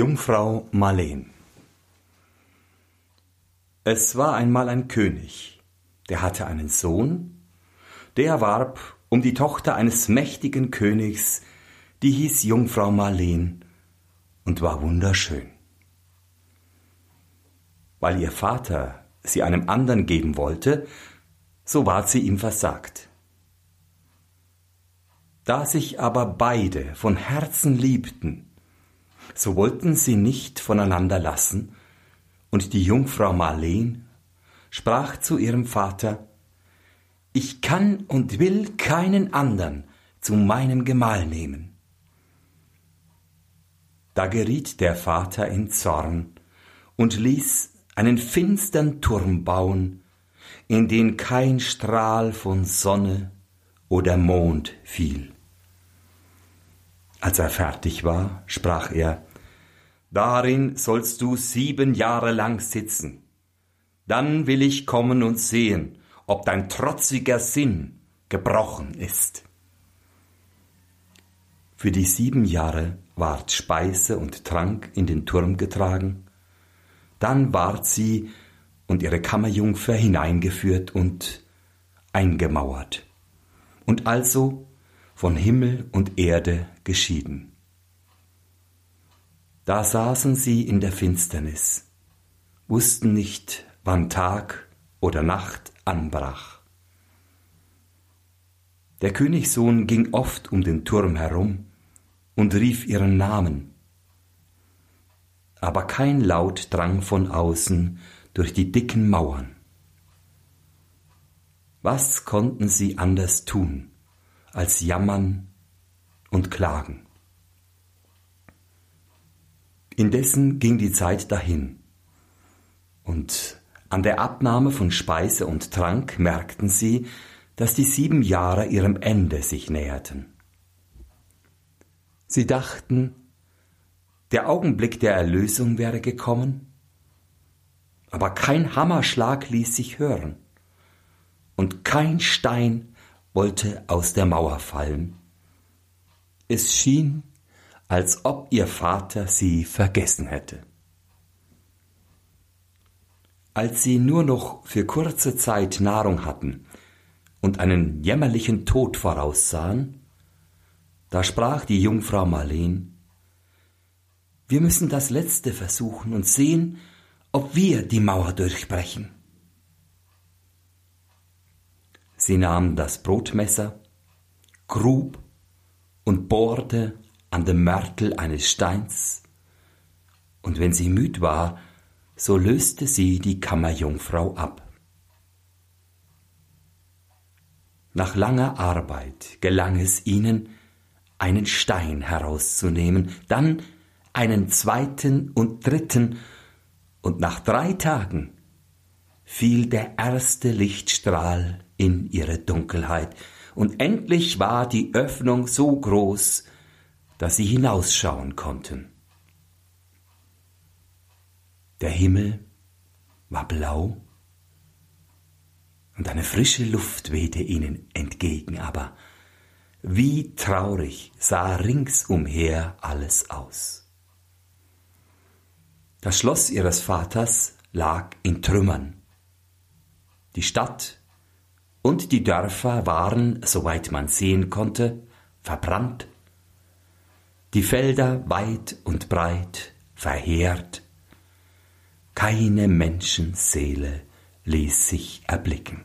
Jungfrau Marleen Es war einmal ein König, der hatte einen Sohn, der warb um die Tochter eines mächtigen Königs, die hieß Jungfrau Marleen und war wunderschön. Weil ihr Vater sie einem anderen geben wollte, so ward sie ihm versagt. Da sich aber beide von Herzen liebten, so wollten sie nicht voneinander lassen, und die Jungfrau Marleen sprach zu ihrem Vater, Ich kann und will keinen andern zu meinem Gemahl nehmen. Da geriet der Vater in Zorn und ließ einen finstern Turm bauen, in den kein Strahl von Sonne oder Mond fiel. Als er fertig war, sprach er, Darin sollst du sieben Jahre lang sitzen. Dann will ich kommen und sehen, ob dein trotziger Sinn gebrochen ist. Für die sieben Jahre ward Speise und Trank in den Turm getragen, dann ward sie und ihre Kammerjungfer hineingeführt und eingemauert, und also von Himmel und Erde geschieden. Da saßen sie in der Finsternis, wussten nicht, wann Tag oder Nacht anbrach. Der Königssohn ging oft um den Turm herum und rief ihren Namen, aber kein Laut drang von außen durch die dicken Mauern. Was konnten sie anders tun, als jammern und klagen? Indessen ging die Zeit dahin, und an der Abnahme von Speise und Trank merkten sie, dass die sieben Jahre ihrem Ende sich näherten. Sie dachten, der Augenblick der Erlösung wäre gekommen, aber kein Hammerschlag ließ sich hören, und kein Stein wollte aus der Mauer fallen. Es schien, als ob ihr Vater sie vergessen hätte. Als sie nur noch für kurze Zeit Nahrung hatten und einen jämmerlichen Tod voraussahen, da sprach die Jungfrau Marleen, wir müssen das Letzte versuchen und sehen, ob wir die Mauer durchbrechen. Sie nahm das Brotmesser, grub und bohrte an dem Mörtel eines Steins, und wenn sie müd war, so löste sie die Kammerjungfrau ab. Nach langer Arbeit gelang es ihnen, einen Stein herauszunehmen, dann einen zweiten und dritten, und nach drei Tagen fiel der erste Lichtstrahl in ihre Dunkelheit, und endlich war die Öffnung so groß, dass sie hinausschauen konnten. Der Himmel war blau und eine frische Luft wehte ihnen entgegen, aber wie traurig sah ringsumher alles aus. Das Schloss ihres Vaters lag in Trümmern. Die Stadt und die Dörfer waren, soweit man sehen konnte, verbrannt die Felder weit und breit verheert, keine Menschenseele ließ sich erblicken.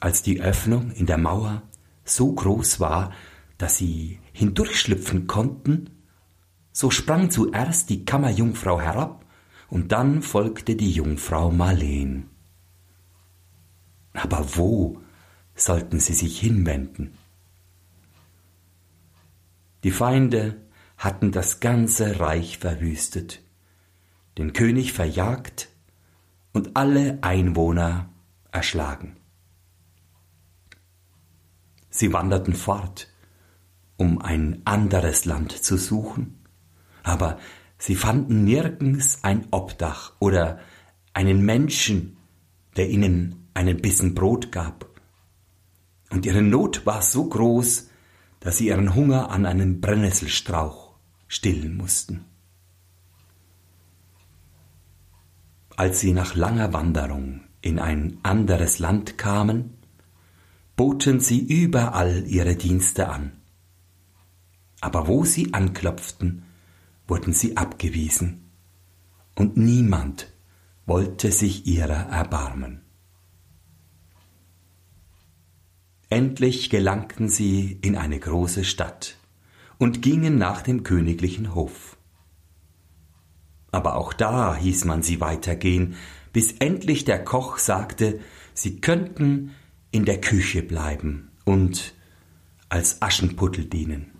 Als die Öffnung in der Mauer so groß war, dass sie hindurchschlüpfen konnten, so sprang zuerst die Kammerjungfrau herab, und dann folgte die Jungfrau Marleen. Aber wo sollten sie sich hinwenden? Die Feinde hatten das ganze Reich verwüstet, den König verjagt und alle Einwohner erschlagen. Sie wanderten fort, um ein anderes Land zu suchen, aber sie fanden nirgends ein Obdach oder einen Menschen, der ihnen einen Bissen Brot gab. Und ihre Not war so groß, dass sie ihren Hunger an einen Brennnesselstrauch stillen mussten. Als sie nach langer Wanderung in ein anderes Land kamen, boten sie überall ihre Dienste an. Aber wo sie anklopften, wurden sie abgewiesen, und niemand wollte sich ihrer erbarmen. Endlich gelangten sie in eine große Stadt und gingen nach dem königlichen Hof. Aber auch da hieß man sie weitergehen, bis endlich der Koch sagte, sie könnten in der Küche bleiben und als Aschenputtel dienen.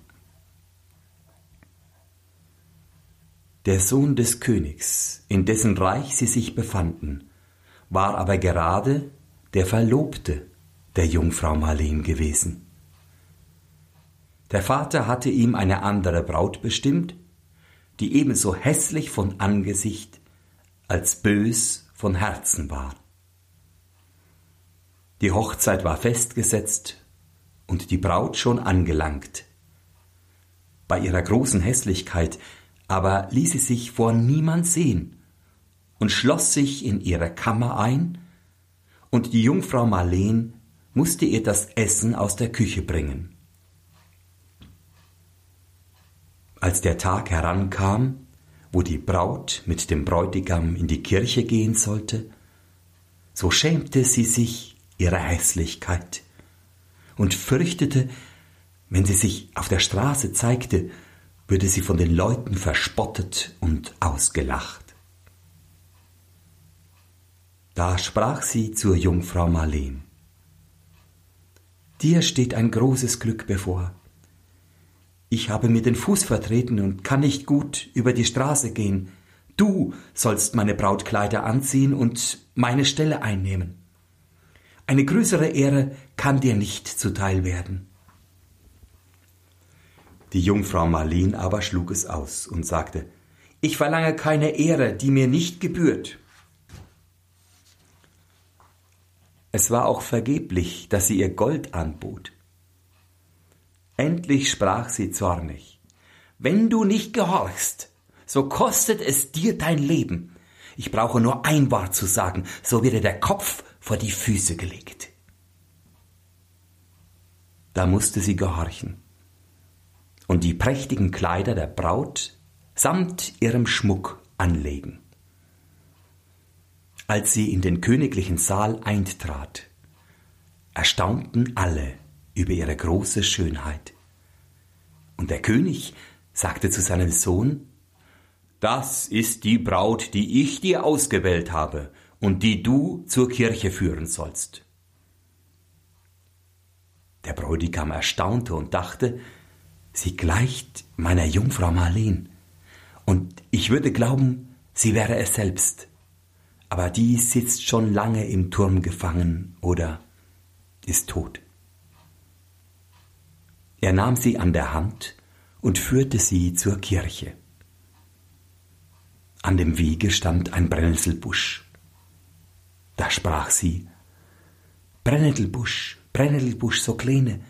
Der Sohn des Königs, in dessen Reich sie sich befanden, war aber gerade der Verlobte der Jungfrau Marleen gewesen. Der Vater hatte ihm eine andere Braut bestimmt, die ebenso hässlich von Angesicht als bös von Herzen war. Die Hochzeit war festgesetzt und die Braut schon angelangt. Bei ihrer großen Hässlichkeit aber ließ sie sich vor niemand sehen und schloss sich in ihre Kammer ein, und die Jungfrau Marleen musste ihr das Essen aus der Küche bringen. Als der Tag herankam, wo die Braut mit dem Bräutigam in die Kirche gehen sollte, so schämte sie sich ihrer Hässlichkeit und fürchtete, wenn sie sich auf der Straße zeigte, würde sie von den Leuten verspottet und ausgelacht. Da sprach sie zur Jungfrau Marleen. Dir steht ein großes Glück bevor. Ich habe mir den Fuß vertreten und kann nicht gut über die Straße gehen. Du sollst meine Brautkleider anziehen und meine Stelle einnehmen. Eine größere Ehre kann dir nicht zuteil werden. Die Jungfrau Marleen aber schlug es aus und sagte, Ich verlange keine Ehre, die mir nicht gebührt. Es war auch vergeblich, dass sie ihr Gold anbot. Endlich sprach sie zornig. Wenn du nicht gehorchst, so kostet es dir dein Leben. Ich brauche nur ein Wort zu sagen, so wird dir der Kopf vor die Füße gelegt. Da musste sie gehorchen und die prächtigen Kleider der Braut samt ihrem Schmuck anlegen. Als sie in den königlichen Saal eintrat, erstaunten alle über ihre große Schönheit. Und der König sagte zu seinem Sohn, Das ist die Braut, die ich dir ausgewählt habe und die du zur Kirche führen sollst. Der Bräutigam erstaunte und dachte, sie gleicht meiner Jungfrau Marleen, und ich würde glauben, sie wäre es selbst aber die sitzt schon lange im Turm gefangen oder ist tot. Er nahm sie an der Hand und führte sie zur Kirche. An dem Wege stand ein Brennnesselbusch. Da sprach sie, Brennnesselbusch, Brennnesselbusch so kleine,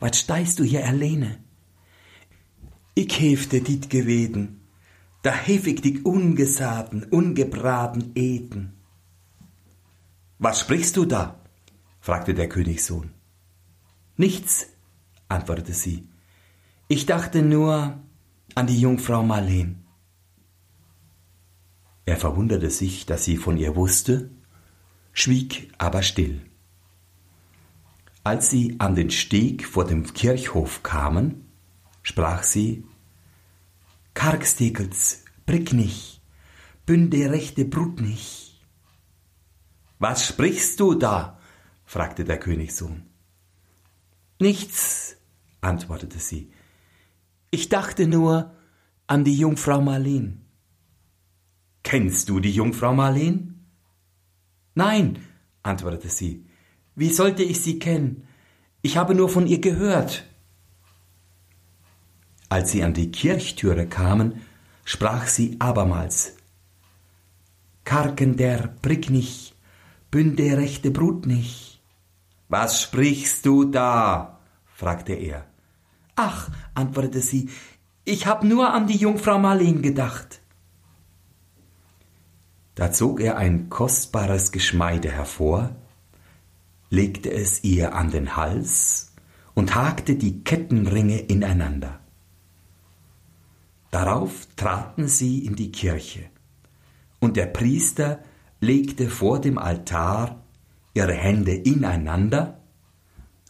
was steist du hier alleine? Ich hefte dit geweden, da heftig die ungesaten, ungebraten Eden. Was sprichst du da? fragte der Königssohn. Nichts, antwortete sie. Ich dachte nur an die Jungfrau Marleen. Er verwunderte sich, dass sie von ihr wusste, schwieg aber still. Als sie an den Steg vor dem Kirchhof kamen, sprach sie Kargstekels, Bricknich, Bünde rechte Brutnich. Was sprichst du da? fragte der Königssohn. Nichts, antwortete sie. Ich dachte nur an die Jungfrau Marleen. Kennst du die Jungfrau Marleen? Nein, antwortete sie. Wie sollte ich sie kennen? Ich habe nur von ihr gehört. Als sie an die Kirchtüre kamen, sprach sie abermals Karken der Pricknich, Bünde rechte Brutnich. Was sprichst du da? fragte er. Ach, antwortete sie, Ich hab nur an die Jungfrau Marleen gedacht. Da zog er ein kostbares Geschmeide hervor, legte es ihr an den Hals und hakte die Kettenringe ineinander. Darauf traten sie in die Kirche, und der Priester legte vor dem Altar ihre Hände ineinander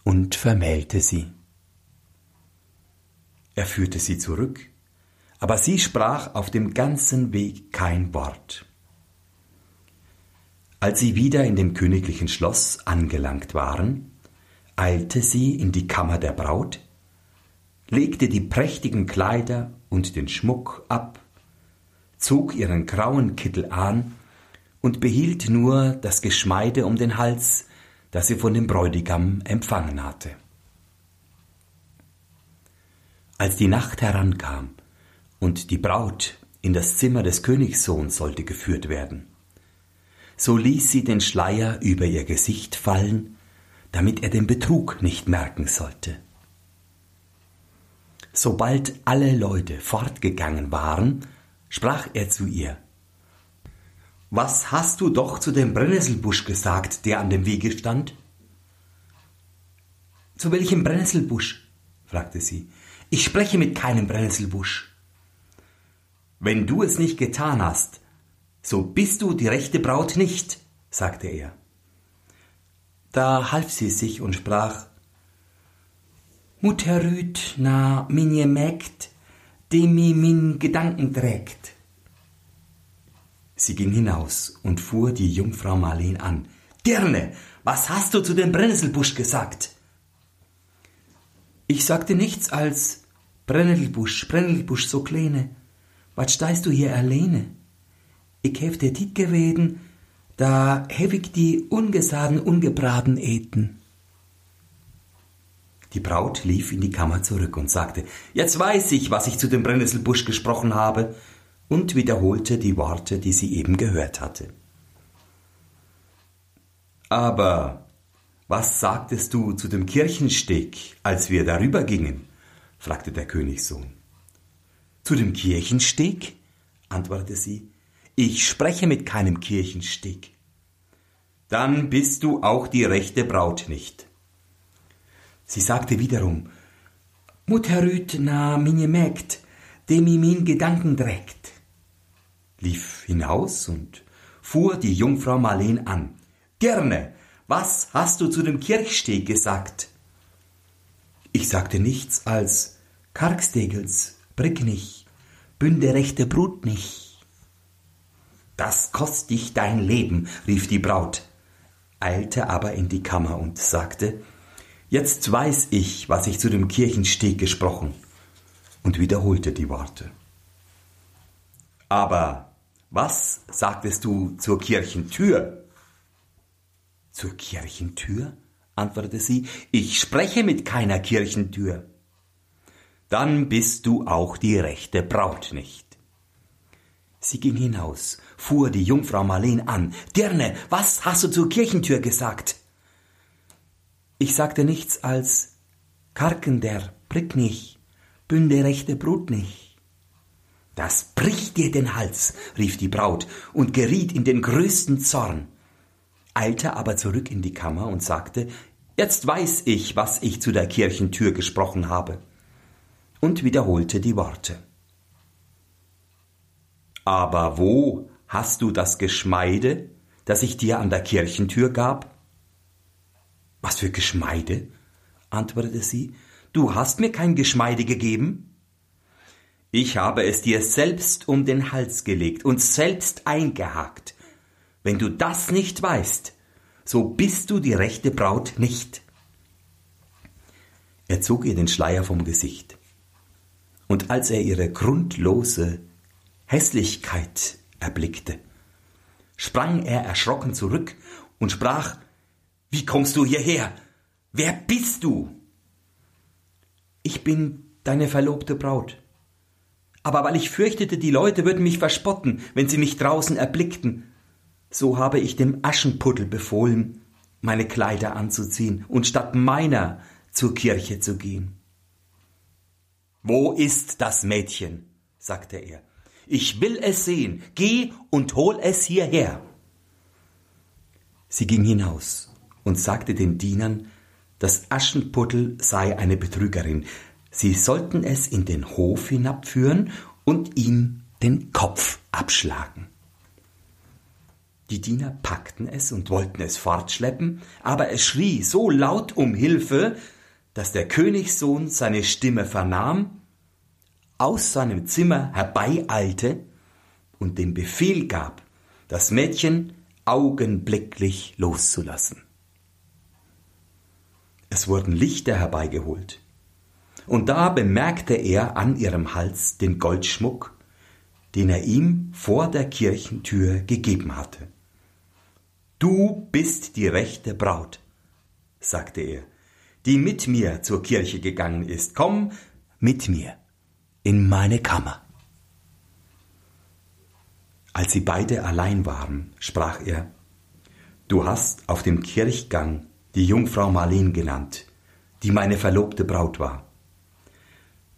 und vermählte sie. Er führte sie zurück, aber sie sprach auf dem ganzen Weg kein Wort. Als sie wieder in dem königlichen Schloss angelangt waren, eilte sie in die Kammer der Braut, legte die prächtigen Kleider und den Schmuck ab, zog ihren grauen Kittel an und behielt nur das Geschmeide um den Hals, das sie von dem Bräutigam empfangen hatte. Als die Nacht herankam und die Braut in das Zimmer des Königssohns sollte geführt werden, so ließ sie den Schleier über ihr Gesicht fallen, damit er den Betrug nicht merken sollte. Sobald alle Leute fortgegangen waren, sprach er zu ihr Was hast du doch zu dem Brennnesselbusch gesagt, der an dem Wege stand? Zu welchem Brennnesselbusch? fragte sie. Ich spreche mit keinem Brennnesselbusch. Wenn du es nicht getan hast, so bist du die rechte Braut nicht, sagte er. Da half sie sich und sprach Mutter Rüd na minje Mägd, die mi min Gedanken trägt. Sie ging hinaus und fuhr die Jungfrau Marleen an. Dirne, was hast du zu dem Brennnesselbusch gesagt? Ich sagte nichts als Brennnesselbusch, Brennnesselbusch so kleine. Was steist du hier alleine? Ich hef dir dit geweden, da hef ich die ungesaden ungebraten eten. Die Braut lief in die Kammer zurück und sagte, Jetzt weiß ich, was ich zu dem Brennnesselbusch gesprochen habe, und wiederholte die Worte, die sie eben gehört hatte. Aber was sagtest du zu dem Kirchensteg, als wir darüber gingen? fragte der Königssohn. Zu dem Kirchensteg? antwortete sie. Ich spreche mit keinem Kirchensteg. Dann bist du auch die rechte Braut nicht. Sie sagte wiederum, Mutter Rüt na meine Mägd, dem i min Gedanken trägt, lief hinaus und fuhr die Jungfrau Marleen an. Gerne, was hast du zu dem Kirchsteg gesagt? Ich sagte nichts als Kargstegels, Bricknich, bünde rechte Brut nicht. Das kost dich dein Leben, rief die Braut, eilte aber in die Kammer und sagte, Jetzt weiß ich, was ich zu dem Kirchensteg gesprochen, und wiederholte die Worte. Aber was sagtest du zur Kirchentür? Zur Kirchentür? antwortete sie, ich spreche mit keiner Kirchentür. Dann bist du auch die rechte Braut nicht. Sie ging hinaus, fuhr die Jungfrau Marleen an. Dirne, was hast du zur Kirchentür gesagt? Ich sagte nichts als Karken der Brick nicht, bünde rechte Brut nicht. Das bricht dir den Hals, rief die Braut und geriet in den größten Zorn, eilte aber zurück in die Kammer und sagte, Jetzt weiß ich, was ich zu der Kirchentür gesprochen habe, und wiederholte die Worte. Aber wo hast du das Geschmeide, das ich dir an der Kirchentür gab? Was für Geschmeide? antwortete sie, du hast mir kein Geschmeide gegeben? Ich habe es dir selbst um den Hals gelegt und selbst eingehakt. Wenn du das nicht weißt, so bist du die rechte Braut nicht. Er zog ihr den Schleier vom Gesicht. Und als er ihre grundlose Hässlichkeit erblickte, sprang er erschrocken zurück und sprach wie kommst du hierher? Wer bist du? Ich bin deine verlobte Braut. Aber weil ich fürchtete, die Leute würden mich verspotten, wenn sie mich draußen erblickten, so habe ich dem Aschenputtel befohlen, meine Kleider anzuziehen und statt meiner zur Kirche zu gehen. Wo ist das Mädchen? sagte er. Ich will es sehen. Geh und hol es hierher. Sie ging hinaus und sagte den Dienern, das Aschenputtel sei eine Betrügerin. Sie sollten es in den Hof hinabführen und ihm den Kopf abschlagen. Die Diener packten es und wollten es fortschleppen, aber es schrie so laut um Hilfe, dass der Königssohn seine Stimme vernahm, aus seinem Zimmer herbeieilte und den Befehl gab, das Mädchen augenblicklich loszulassen. Es wurden Lichter herbeigeholt, und da bemerkte er an ihrem Hals den Goldschmuck, den er ihm vor der Kirchentür gegeben hatte. Du bist die rechte Braut, sagte er, die mit mir zur Kirche gegangen ist. Komm mit mir in meine Kammer. Als sie beide allein waren, sprach er, Du hast auf dem Kirchgang die Jungfrau Marleen genannt, die meine verlobte Braut war.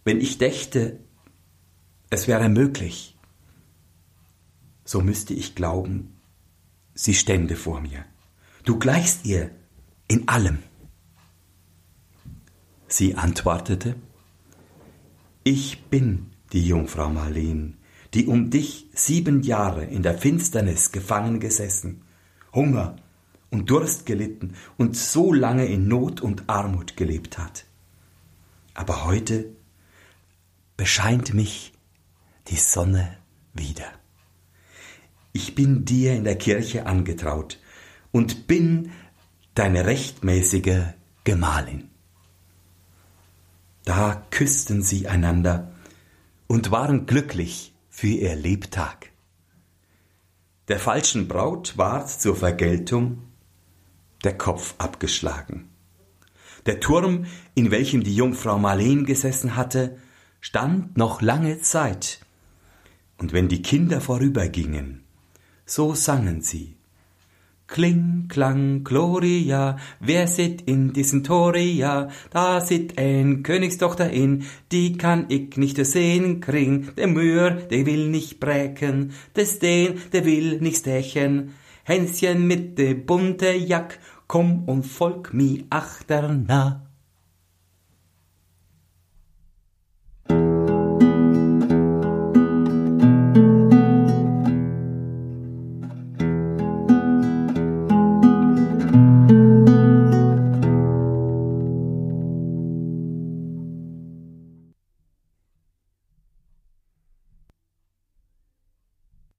Wenn ich dächte, es wäre möglich, so müsste ich glauben, sie stände vor mir. Du gleichst ihr in allem. Sie antwortete, Ich bin die Jungfrau Marleen, die um dich sieben Jahre in der Finsternis gefangen gesessen, Hunger und Durst gelitten und so lange in Not und Armut gelebt hat. Aber heute bescheint mich die Sonne wieder. Ich bin dir in der Kirche angetraut und bin deine rechtmäßige Gemahlin. Da küssten sie einander und waren glücklich für ihr Lebtag. Der falschen Braut ward zur Vergeltung der Kopf abgeschlagen. Der Turm, in welchem die Jungfrau Marleen gesessen hatte, stand noch lange Zeit, und wenn die Kinder vorübergingen, so sangen sie Kling, Klang, Gloria, wer sit in diesen Toria? Da sit ein Königstochter in, die kann ich nicht sehen kring. Der Mühr, der will nicht bräken, des den, der will nicht stechen. Hänschen mit de bunte Jack, komm und folg mi achternach.